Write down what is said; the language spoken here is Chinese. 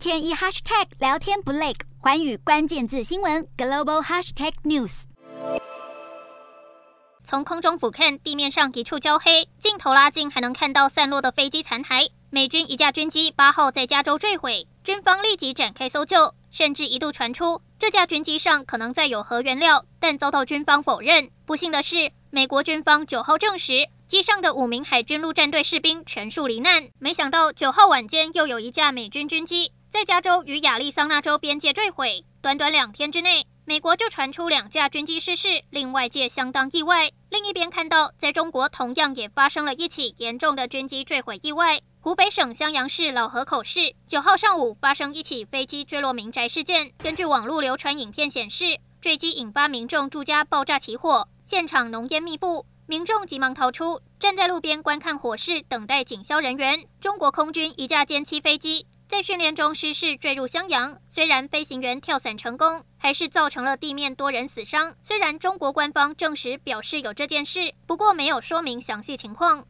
天一 hashtag 聊天不累，寰宇关键字新闻 global hashtag news。从空中俯瞰，地面上一处焦黑，镜头拉近还能看到散落的飞机残骸。美军一架军机八号在加州坠毁，军方立即展开搜救，甚至一度传出这架军机上可能载有核原料，但遭到军方否认。不幸的是，美国军方九号证实。机上的五名海军陆战队士兵全数罹难。没想到九号晚间又有一架美军军机在加州与亚利桑那州边界坠毁。短短两天之内，美国就传出两架军机失事，令外界相当意外。另一边看到，在中国同样也发生了一起严重的军机坠毁意外。湖北省襄阳市老河口市九号上午发生一起飞机坠落民宅事件。根据网络流传影片显示，坠机引发民众住家爆炸起火，现场浓烟密布。民众急忙逃出，站在路边观看火势，等待警消人员。中国空军一架歼七飞机在训练中失事坠入襄阳，虽然飞行员跳伞成功，还是造成了地面多人死伤。虽然中国官方证实表示有这件事，不过没有说明详细情况。